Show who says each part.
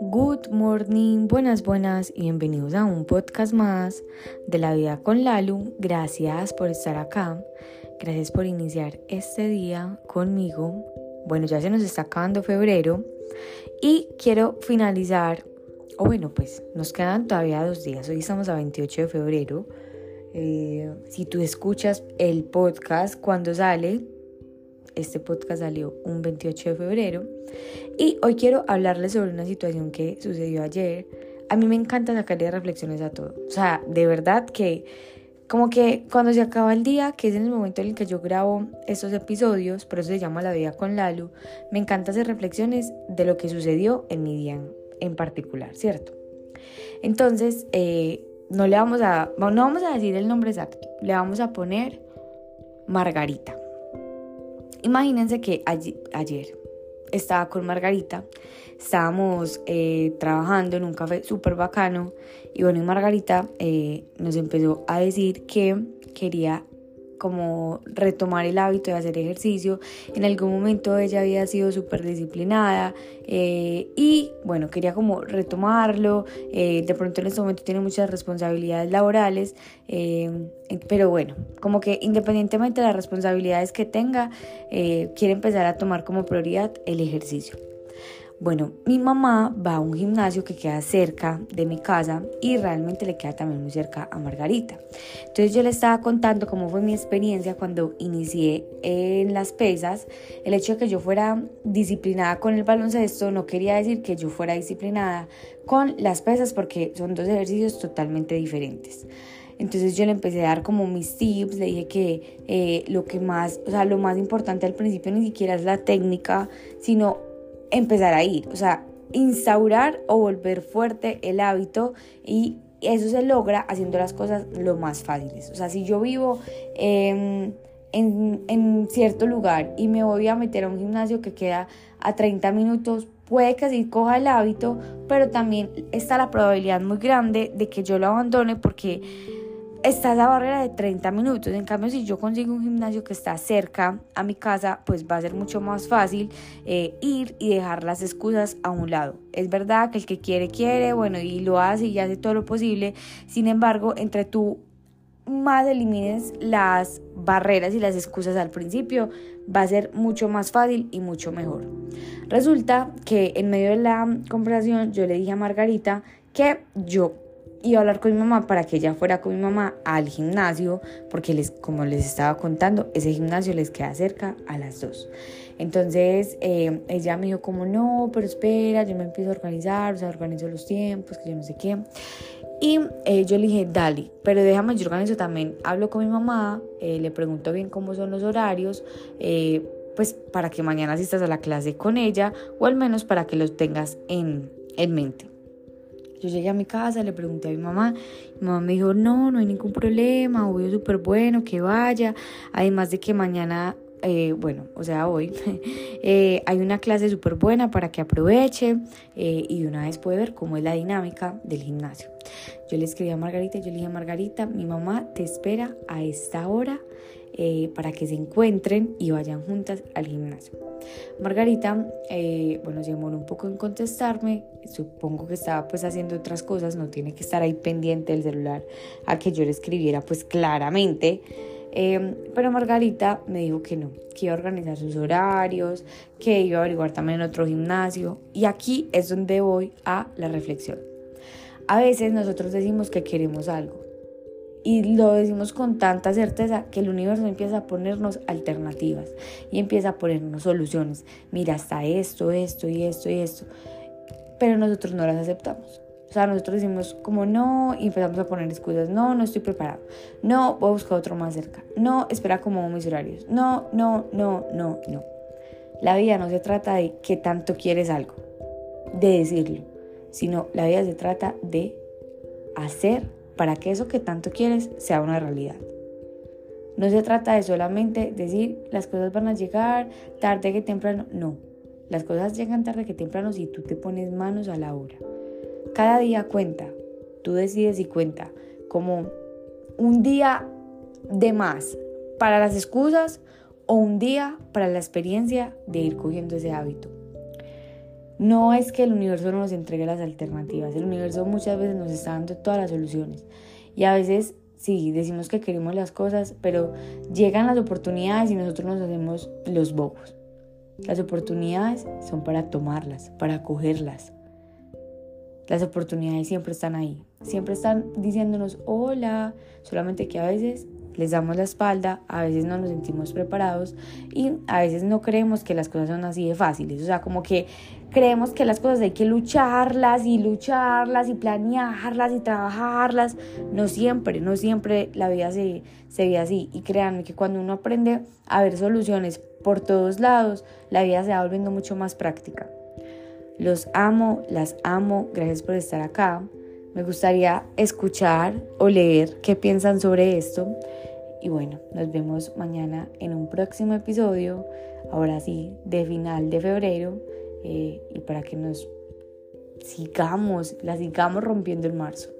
Speaker 1: Good morning, buenas, buenas y bienvenidos a un podcast más de la vida con Lalu. Gracias por estar acá. Gracias por iniciar este día conmigo. Bueno, ya se nos está acabando febrero y quiero finalizar, o bueno, pues nos quedan todavía dos días. Hoy estamos a 28 de febrero. Eh, si tú escuchas el podcast cuando sale, este podcast salió un 28 de febrero y hoy quiero hablarles sobre una situación que sucedió ayer. A mí me encanta sacarle reflexiones a todo. O sea, de verdad que como que cuando se acaba el día, que es en el momento en el que yo grabo estos episodios, por eso se llama La vida con Lalu, me encanta hacer reflexiones de lo que sucedió en mi día en, particular, ¿cierto? Entonces, eh, no le vamos a, no vamos a decir el nombre exacto, le vamos a poner Margarita. Imagínense que ayer, estaba con Margarita, estábamos eh, trabajando en un café súper bacano y bueno, y Margarita eh, nos empezó a decir que quería como retomar el hábito de hacer ejercicio. En algún momento ella había sido súper disciplinada eh, y bueno, quería como retomarlo. Eh, de pronto en este momento tiene muchas responsabilidades laborales, eh, pero bueno, como que independientemente de las responsabilidades que tenga, quiere empezar a tomar como prioridad el ejercicio. Bueno, mi mamá va a un gimnasio que queda cerca de mi casa y realmente le queda también muy cerca a Margarita. Entonces yo le estaba contando cómo fue mi experiencia cuando inicié en las pesas. El hecho de que yo fuera disciplinada con el baloncesto no quería decir que yo fuera disciplinada con las pesas porque son dos ejercicios totalmente diferentes. Entonces yo le empecé a dar como mis tips, le dije que eh, lo que más, o sea, lo más importante al principio ni siquiera es la técnica, sino empezar a ir, o sea, instaurar o volver fuerte el hábito y eso se logra haciendo las cosas lo más fáciles. O sea, si yo vivo en, en, cierto lugar y me voy a meter a un gimnasio que queda a 30 minutos, puede que así coja el hábito, pero también está la probabilidad muy grande de que yo lo abandone porque está esa barrera de 30 minutos. En cambio, si yo consigo un gimnasio que está cerca a mi casa, pues va a ser mucho más fácil eh, ir y dejar las excusas a un lado. Es verdad que el que quiere, quiere, bueno, y lo hace y hace todo lo posible. Sin embargo, entre tú más elimines las barreras y las excusas al principio, va a ser mucho más fácil y mucho mejor. Resulta que en medio de la conversación yo le dije a Margarita que yo iba a hablar con mi mamá para que ella fuera con mi mamá al gimnasio, porque les, como les estaba contando, ese gimnasio les queda cerca a las dos. Entonces eh, ella me dijo como no, pero espera, yo me empiezo a organizar, o sea, organizo los tiempos, que yo no sé qué. Y eh, yo le dije, dale, pero déjame, yo organizo también, hablo con mi mamá, eh, le pregunto bien cómo son los horarios, pues para que mañana asistas a la clase con ella, o al menos para que los tengas en, en mente. Yo llegué a mi casa, le pregunté a mi mamá, mi mamá me dijo, no, no hay ningún problema, obvio súper bueno, que vaya, además de que mañana, eh, bueno, o sea, hoy, eh, hay una clase súper buena para que aproveche eh, y una vez puede ver cómo es la dinámica del gimnasio. Yo le escribí a Margarita, yo le dije, Margarita, mi mamá te espera a esta hora eh, para que se encuentren y vayan juntas al gimnasio. Margarita, eh, bueno, se demoró un poco en contestarme, supongo que estaba pues haciendo otras cosas, no tiene que estar ahí pendiente del celular a que yo le escribiera pues claramente. Em, pero Margarita me dijo que no, que iba a organizar sus horarios, que iba a averiguar también otro gimnasio. Y aquí es donde voy a la reflexión. A veces nosotros decimos que queremos algo, y lo decimos con tanta certeza que el universo empieza a ponernos alternativas y empieza a ponernos soluciones. Mira, está esto, esto y esto y esto. Pero nosotros no las aceptamos. O sea, nosotros decimos como no y empezamos a poner excusas. No, no estoy preparado. No, voy a buscar otro más cerca. No, espera como mis horarios. No, no, no, no, no. La vida no se trata de qué tanto quieres algo, de decirlo, sino la vida se trata de hacer para que eso que tanto quieres sea una realidad. No se trata de solamente decir las cosas van a llegar tarde que temprano, no. Las cosas llegan tarde que temprano si tú te pones manos a la obra. Cada día cuenta, tú decides y cuenta, como un día de más para las excusas o un día para la experiencia de ir cogiendo ese hábito. No es que el universo no nos entregue las alternativas, el universo muchas veces nos está dando todas las soluciones y a veces sí, decimos que queremos las cosas, pero llegan las oportunidades y nosotros nos hacemos los bobos. Las oportunidades son para tomarlas, para cogerlas. Las oportunidades siempre están ahí, siempre están diciéndonos hola, solamente que a veces les damos la espalda, a veces no nos sentimos preparados y a veces no creemos que las cosas son así de fáciles. O sea, como que creemos que las cosas hay que lucharlas y lucharlas y planearlas y trabajarlas. No siempre, no siempre la vida se, se ve así. Y créanme que cuando uno aprende a ver soluciones por todos lados, la vida se va volviendo mucho más práctica. Los amo, las amo, gracias por estar acá. Me gustaría escuchar o leer qué piensan sobre esto. Y bueno, nos vemos mañana en un próximo episodio, ahora sí, de final de febrero, eh, y para que nos sigamos, la sigamos rompiendo en marzo.